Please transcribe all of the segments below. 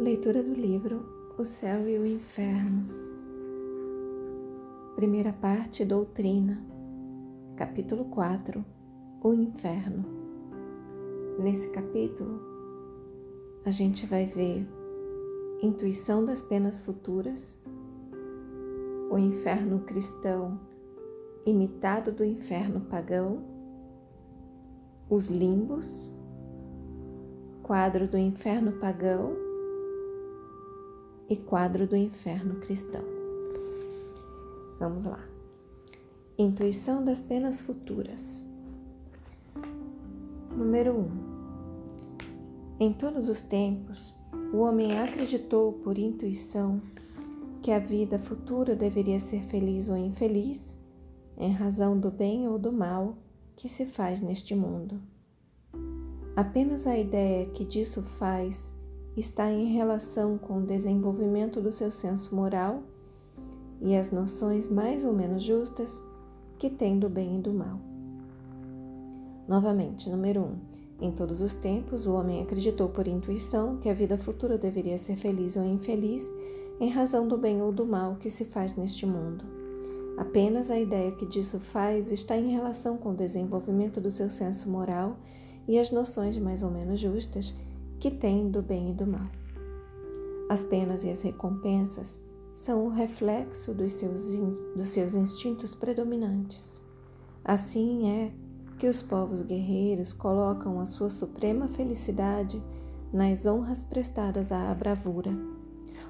Leitura do livro O Céu e o Inferno. Primeira parte Doutrina. Capítulo 4 O Inferno. Nesse capítulo, a gente vai ver intuição das penas futuras, o inferno cristão imitado do inferno pagão, os limbos, quadro do inferno pagão e quadro do inferno cristão. Vamos lá. Intuição das penas futuras. Número 1. Um. Em todos os tempos, o homem acreditou por intuição que a vida futura deveria ser feliz ou infeliz, em razão do bem ou do mal que se faz neste mundo. Apenas a ideia que disso faz está em relação com o desenvolvimento do seu senso moral e as noções mais ou menos justas que tem do bem e do mal. Novamente, número 1. Um, em todos os tempos, o homem acreditou por intuição que a vida futura deveria ser feliz ou infeliz em razão do bem ou do mal que se faz neste mundo. Apenas a ideia que disso faz está em relação com o desenvolvimento do seu senso moral e as noções mais ou menos justas que tem do bem e do mal. As penas e as recompensas são o reflexo dos seus, dos seus instintos predominantes. Assim é que os povos guerreiros colocam a sua suprema felicidade nas honras prestadas à bravura,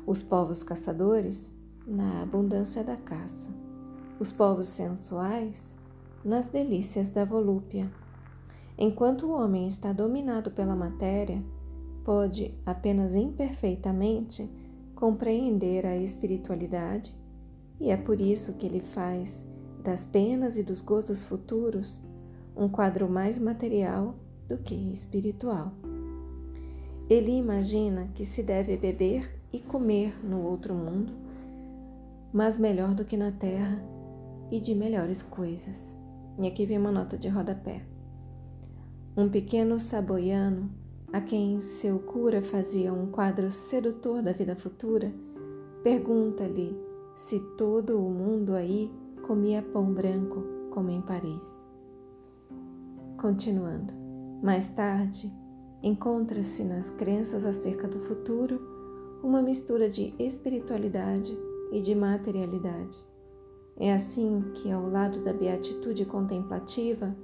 os povos caçadores na abundância da caça, os povos sensuais nas delícias da volúpia. Enquanto o homem está dominado pela matéria, pode apenas imperfeitamente compreender a espiritualidade, e é por isso que ele faz das penas e dos gozos futuros um quadro mais material do que espiritual. Ele imagina que se deve beber e comer no outro mundo, mas melhor do que na terra e de melhores coisas. E aqui vem uma nota de rodapé. Um pequeno saboiano a quem seu cura fazia um quadro sedutor da vida futura, pergunta-lhe se todo o mundo aí comia pão branco como em Paris. Continuando, mais tarde, encontra-se nas crenças acerca do futuro uma mistura de espiritualidade e de materialidade. É assim que, ao lado da beatitude contemplativa,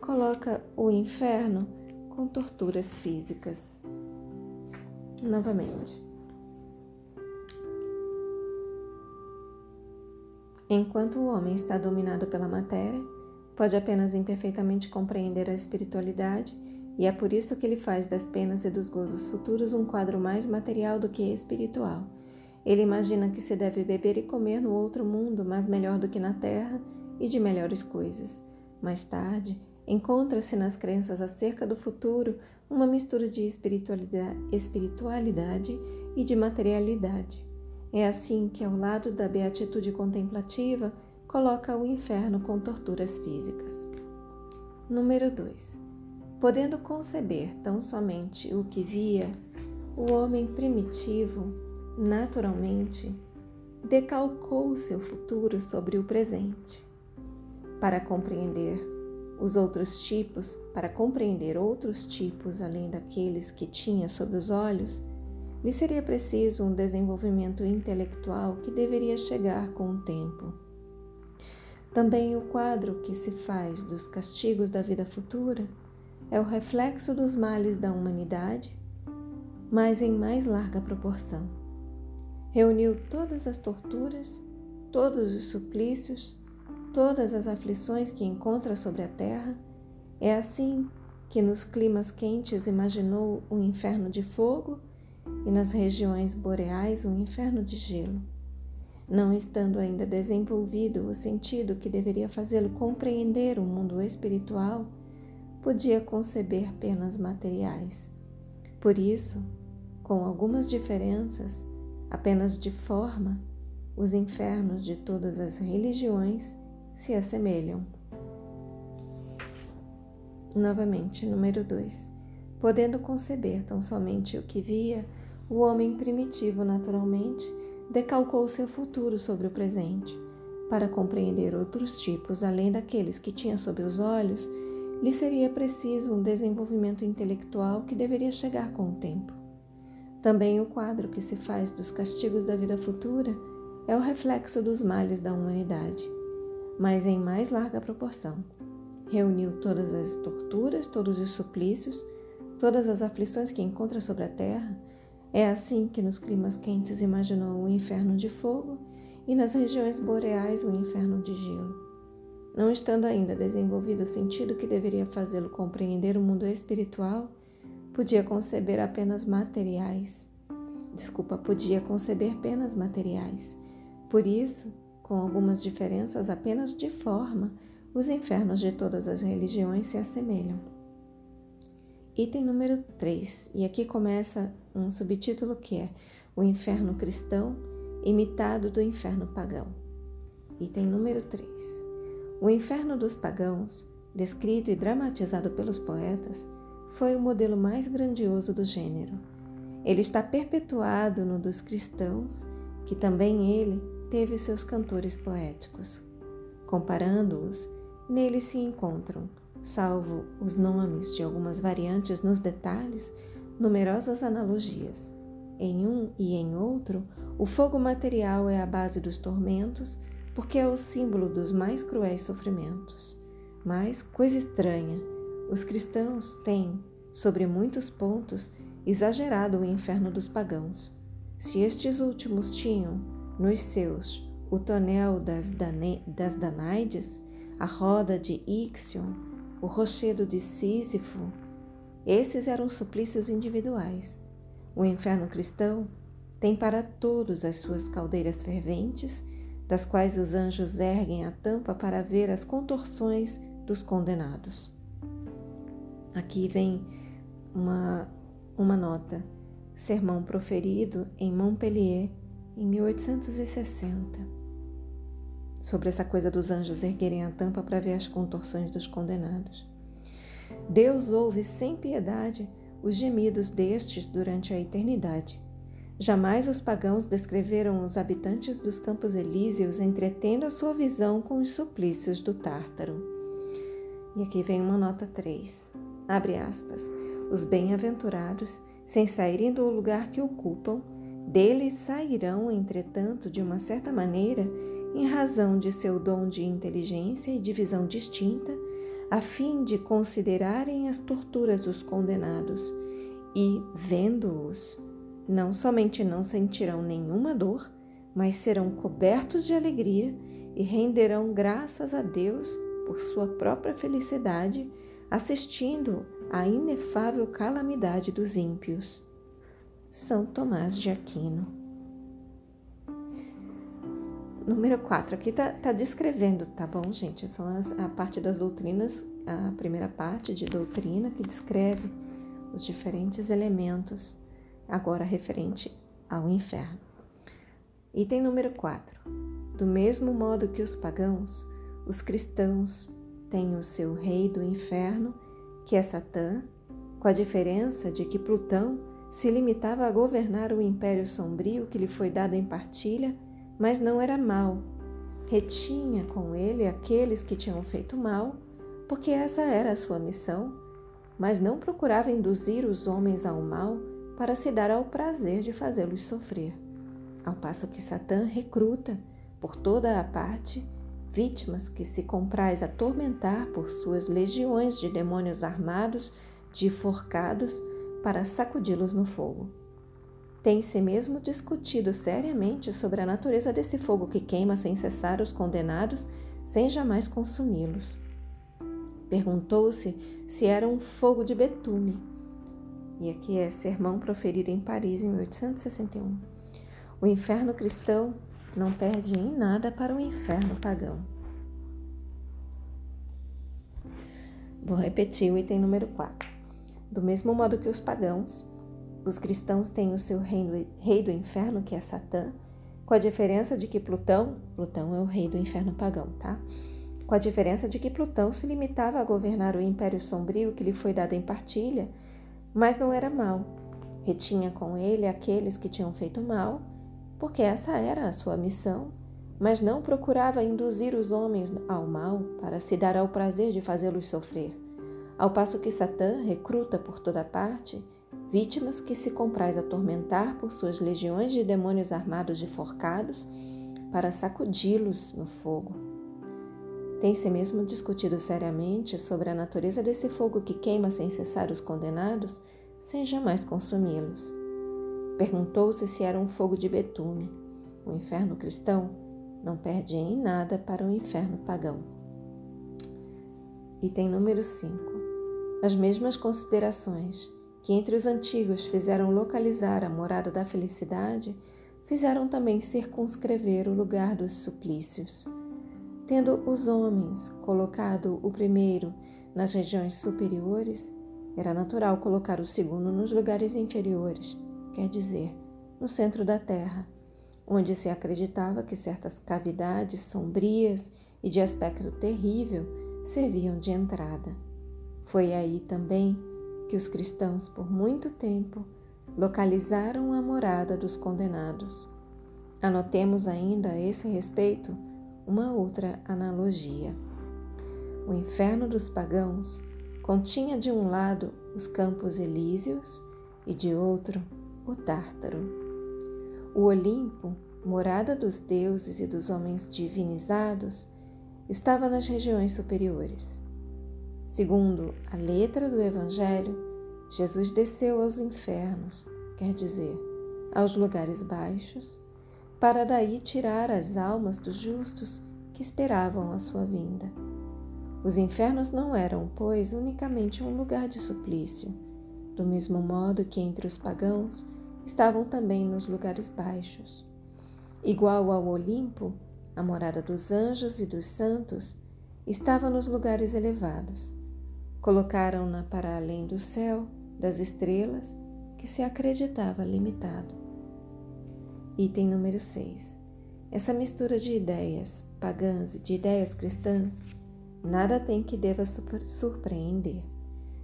coloca o inferno com torturas físicas. Novamente. Enquanto o homem está dominado pela matéria, pode apenas imperfeitamente compreender a espiritualidade, e é por isso que ele faz das penas e dos gozos futuros um quadro mais material do que espiritual. Ele imagina que se deve beber e comer no outro mundo, mas melhor do que na terra e de melhores coisas. Mais tarde, Encontra-se nas crenças acerca do futuro uma mistura de espiritualidade, espiritualidade e de materialidade. É assim que, ao lado da beatitude contemplativa, coloca o inferno com torturas físicas. Número 2. Podendo conceber tão somente o que via, o homem primitivo, naturalmente, decalcou seu futuro sobre o presente. Para compreender os outros tipos, para compreender outros tipos além daqueles que tinha sob os olhos, lhe seria preciso um desenvolvimento intelectual que deveria chegar com o tempo. Também o quadro que se faz dos castigos da vida futura é o reflexo dos males da humanidade, mas em mais larga proporção. Reuniu todas as torturas, todos os suplícios, todas as aflições que encontra sobre a terra, é assim que nos climas quentes imaginou um inferno de fogo e nas regiões boreais um inferno de gelo, não estando ainda desenvolvido o sentido que deveria fazê-lo compreender o mundo espiritual, podia conceber penas materiais. Por isso, com algumas diferenças, apenas de forma, os infernos de todas as religiões se assemelham. Novamente, número 2. Podendo conceber tão somente o que via, o homem primitivo, naturalmente, decalcou seu futuro sobre o presente. Para compreender outros tipos além daqueles que tinha sob os olhos, lhe seria preciso um desenvolvimento intelectual que deveria chegar com o tempo. Também o quadro que se faz dos castigos da vida futura é o reflexo dos males da humanidade, mas em mais larga proporção. Reuniu todas as torturas, todos os suplícios, todas as aflições que encontra sobre a terra é assim que nos climas quentes imaginou o inferno de fogo e nas regiões boreais o inferno de gelo. Não estando ainda desenvolvido o sentido que deveria fazê-lo compreender o mundo espiritual, podia conceber apenas materiais. Desculpa, podia conceber apenas materiais. Por isso, com algumas diferenças apenas de forma, os infernos de todas as religiões se assemelham. Item número 3, e aqui começa um subtítulo que é O Inferno Cristão, imitado do Inferno Pagão. Item número 3. O inferno dos pagãos, descrito e dramatizado pelos poetas, foi o modelo mais grandioso do gênero. Ele está perpetuado no dos cristãos, que também ele teve seus cantores poéticos. Comparando-os, nele se encontram salvo os nomes de algumas variantes nos detalhes, numerosas analogias. Em um e em outro, o fogo material é a base dos tormentos, porque é o símbolo dos mais cruéis sofrimentos. Mas, coisa estranha, os cristãos têm, sobre muitos pontos, exagerado o inferno dos pagãos. Se estes últimos tinham, nos seus, o tonel das, Dane das Danaides, a roda de Ixion, o rochedo de Sísifo, esses eram suplícios individuais. O inferno cristão tem para todos as suas caldeiras ferventes, das quais os anjos erguem a tampa para ver as contorções dos condenados. Aqui vem uma, uma nota, sermão proferido em Montpellier em 1860 sobre essa coisa dos anjos erguerem a tampa para ver as contorções dos condenados. Deus ouve sem piedade os gemidos destes durante a eternidade. Jamais os pagãos descreveram os habitantes dos campos elíseos entretendo a sua visão com os suplícios do Tártaro. E aqui vem uma nota 3. Abre aspas. Os bem-aventurados, sem saírem do lugar que ocupam, deles sairão, entretanto, de uma certa maneira, em razão de seu dom de inteligência e de visão distinta, a fim de considerarem as torturas dos condenados e, vendo-os, não somente não sentirão nenhuma dor, mas serão cobertos de alegria e renderão graças a Deus por sua própria felicidade, assistindo à inefável calamidade dos ímpios. São Tomás de Aquino número 4, aqui tá, tá descrevendo, tá bom, gente? São as, a parte das doutrinas, a primeira parte de doutrina que descreve os diferentes elementos, agora referente ao inferno. Item número 4. Do mesmo modo que os pagãos, os cristãos têm o seu rei do inferno, que é Satã, com a diferença de que Plutão se limitava a governar o império sombrio que lhe foi dado em partilha mas não era mal. Retinha com ele aqueles que tinham feito mal, porque essa era a sua missão, mas não procurava induzir os homens ao mal para se dar ao prazer de fazê-los sofrer. Ao passo que Satã recruta, por toda a parte, vítimas que se compraz atormentar por suas legiões de demônios armados, de forcados, para sacudi-los no fogo. Tem-se mesmo discutido seriamente sobre a natureza desse fogo que queima sem cessar os condenados, sem jamais consumi-los. Perguntou-se se era um fogo de betume. E aqui é sermão proferido em Paris em 1861. O inferno cristão não perde em nada para o inferno pagão. Vou repetir o item número 4. Do mesmo modo que os pagãos, os cristãos têm o seu reino, rei do inferno, que é Satã, com a diferença de que Plutão, Plutão é o rei do inferno pagão, tá? Com a diferença de que Plutão se limitava a governar o império sombrio que lhe foi dado em partilha, mas não era mau. Retinha com ele aqueles que tinham feito mal, porque essa era a sua missão, mas não procurava induzir os homens ao mal para se dar ao prazer de fazê-los sofrer. Ao passo que Satã recruta por toda parte vítimas que se compraz atormentar por suas legiões de demônios armados de forcados para sacudi-los no fogo. Tem-se mesmo discutido seriamente sobre a natureza desse fogo que queima sem cessar os condenados, sem jamais consumi-los. Perguntou-se se era um fogo de betume. O inferno cristão não perde em nada para o inferno pagão. Item número 5. As mesmas considerações que entre os antigos fizeram localizar a morada da felicidade, fizeram também circunscrever o lugar dos suplícios. Tendo os homens colocado o primeiro nas regiões superiores, era natural colocar o segundo nos lugares inferiores, quer dizer, no centro da terra, onde se acreditava que certas cavidades sombrias e de aspecto terrível serviam de entrada. Foi aí também que os cristãos, por muito tempo, localizaram a morada dos condenados. Anotemos ainda a esse respeito uma outra analogia. O inferno dos pagãos continha de um lado os campos elíseos e de outro o Tártaro. O Olimpo, morada dos deuses e dos homens divinizados, estava nas regiões superiores. Segundo a letra do Evangelho, Jesus desceu aos infernos, quer dizer, aos lugares baixos, para daí tirar as almas dos justos que esperavam a sua vinda. Os infernos não eram, pois, unicamente um lugar de suplício, do mesmo modo que entre os pagãos estavam também nos lugares baixos. Igual ao Olimpo, a morada dos anjos e dos santos estava nos lugares elevados. Colocaram-na para além do céu, das estrelas, que se acreditava limitado. Item número 6. Essa mistura de ideias pagãs e de ideias cristãs nada tem que deva surpreender.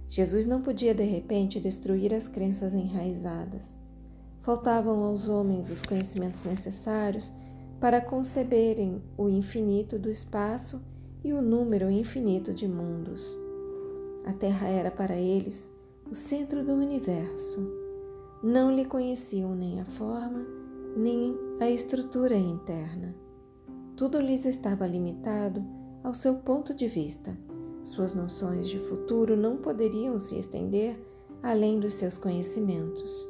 Jesus não podia de repente destruir as crenças enraizadas. Faltavam aos homens os conhecimentos necessários para conceberem o infinito do espaço e o número infinito de mundos. A Terra era para eles o centro do universo. Não lhe conheciam nem a forma, nem a estrutura interna. Tudo lhes estava limitado ao seu ponto de vista. Suas noções de futuro não poderiam se estender além dos seus conhecimentos.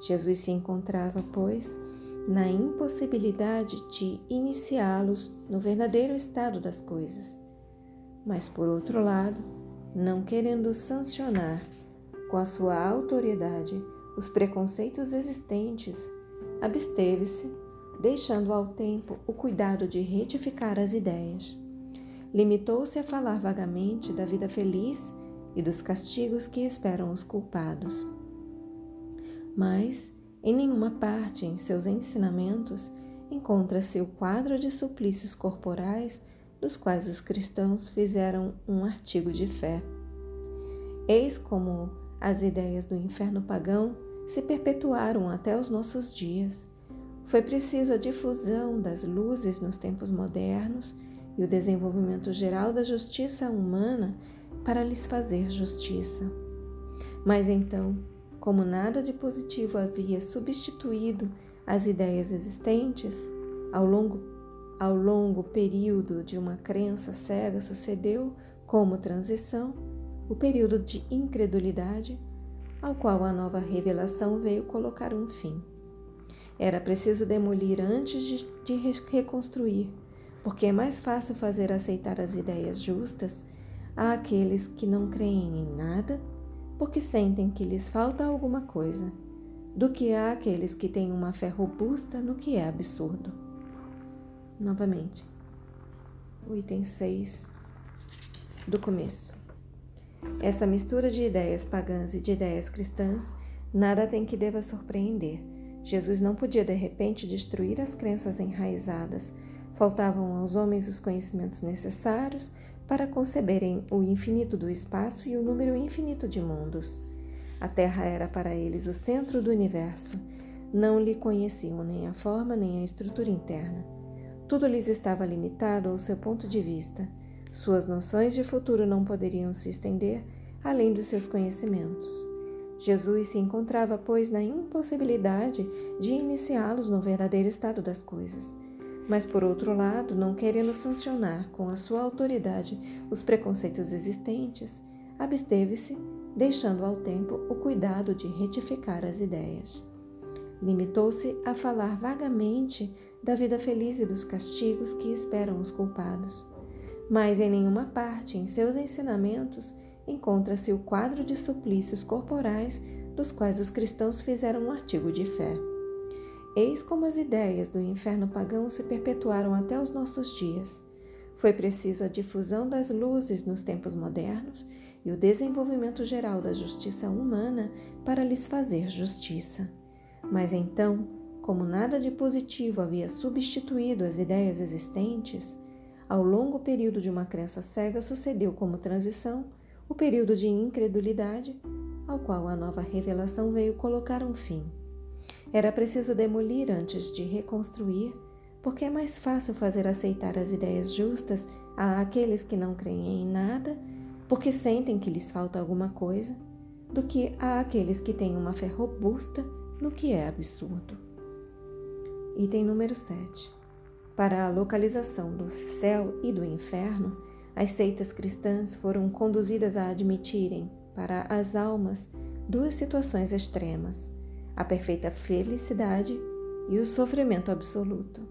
Jesus se encontrava, pois, na impossibilidade de iniciá-los no verdadeiro estado das coisas. Mas, por outro lado, não querendo sancionar com a sua autoridade os preconceitos existentes, absteve-se, deixando ao tempo o cuidado de retificar as ideias. Limitou-se a falar vagamente da vida feliz e dos castigos que esperam os culpados. Mas, em nenhuma parte em seus ensinamentos encontra-se o quadro de suplícios corporais dos quais os cristãos fizeram um artigo de fé. Eis como as ideias do inferno pagão se perpetuaram até os nossos dias. Foi preciso a difusão das luzes nos tempos modernos e o desenvolvimento geral da justiça humana para lhes fazer justiça. Mas então, como nada de positivo havia substituído as ideias existentes, ao longo ao longo período de uma crença cega sucedeu, como transição, o período de incredulidade, ao qual a nova revelação veio colocar um fim. Era preciso demolir antes de, de reconstruir, porque é mais fácil fazer aceitar as ideias justas àqueles que não creem em nada, porque sentem que lhes falta alguma coisa, do que àqueles que têm uma fé robusta no que é absurdo novamente. O item 6 do começo. Essa mistura de ideias pagãs e de ideias cristãs nada tem que deva surpreender. Jesus não podia de repente destruir as crenças enraizadas. Faltavam aos homens os conhecimentos necessários para conceberem o infinito do espaço e o número infinito de mundos. A Terra era para eles o centro do universo. Não lhe conheciam nem a forma nem a estrutura interna. Tudo lhes estava limitado ao seu ponto de vista. Suas noções de futuro não poderiam se estender além dos seus conhecimentos. Jesus se encontrava, pois, na impossibilidade de iniciá-los no verdadeiro estado das coisas. Mas, por outro lado, não querendo sancionar com a sua autoridade os preconceitos existentes, absteve-se, deixando ao tempo o cuidado de retificar as ideias. Limitou-se a falar vagamente da vida feliz e dos castigos que esperam os culpados. Mas em nenhuma parte em seus ensinamentos encontra-se o quadro de suplícios corporais dos quais os cristãos fizeram um artigo de fé. Eis como as ideias do inferno pagão se perpetuaram até os nossos dias. Foi preciso a difusão das luzes nos tempos modernos e o desenvolvimento geral da justiça humana para lhes fazer justiça. Mas então, como nada de positivo havia substituído as ideias existentes, ao longo período de uma crença cega sucedeu como transição o período de incredulidade ao qual a nova revelação veio colocar um fim. Era preciso demolir antes de reconstruir, porque é mais fácil fazer aceitar as ideias justas a aqueles que não creem em nada, porque sentem que lhes falta alguma coisa, do que a aqueles que têm uma fé robusta no que é absurdo. Item número 7. Para a localização do céu e do inferno, as seitas cristãs foram conduzidas a admitirem, para as almas, duas situações extremas: a perfeita felicidade e o sofrimento absoluto.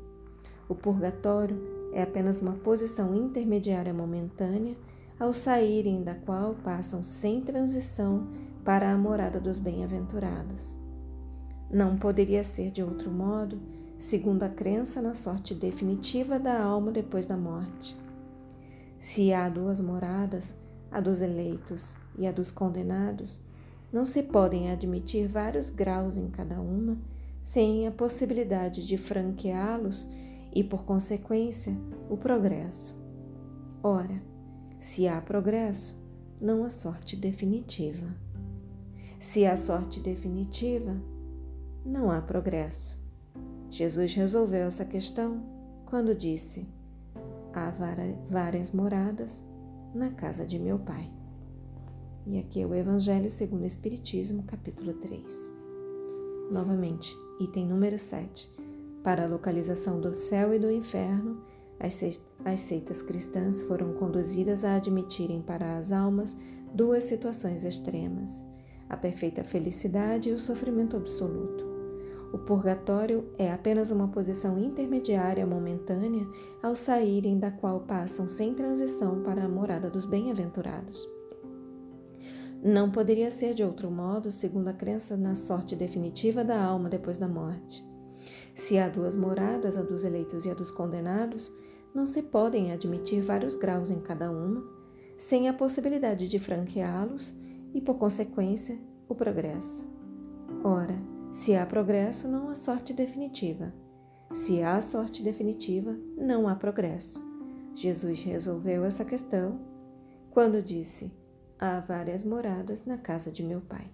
O purgatório é apenas uma posição intermediária momentânea, ao saírem da qual passam sem transição para a morada dos bem-aventurados. Não poderia ser de outro modo segundo a crença na sorte definitiva da alma depois da morte. Se há duas moradas, a dos eleitos e a dos condenados, não se podem admitir vários graus em cada uma, sem a possibilidade de franqueá-los e, por consequência, o progresso. Ora, se há progresso, não há sorte definitiva. Se há sorte definitiva, não há progresso. Jesus resolveu essa questão quando disse: Há várias moradas na casa de meu Pai. E aqui é o Evangelho segundo o Espiritismo, capítulo 3. Novamente, item número 7. Para a localização do céu e do inferno, as seitas cristãs foram conduzidas a admitirem para as almas duas situações extremas: a perfeita felicidade e o sofrimento absoluto. O purgatório é apenas uma posição intermediária momentânea ao saírem da qual passam sem transição para a morada dos bem-aventurados. Não poderia ser de outro modo, segundo a crença na sorte definitiva da alma depois da morte. Se há duas moradas, a dos eleitos e a dos condenados, não se podem admitir vários graus em cada uma, sem a possibilidade de franqueá-los e, por consequência, o progresso. Ora, se há progresso, não há sorte definitiva. Se há sorte definitiva, não há progresso. Jesus resolveu essa questão quando disse: Há várias moradas na casa de meu Pai.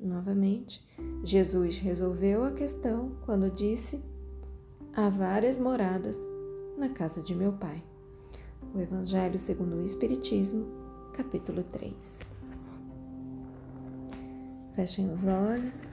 Novamente, Jesus resolveu a questão quando disse: Há várias moradas na casa de meu Pai. O Evangelho segundo o Espiritismo, capítulo 3. Fechem os olhos.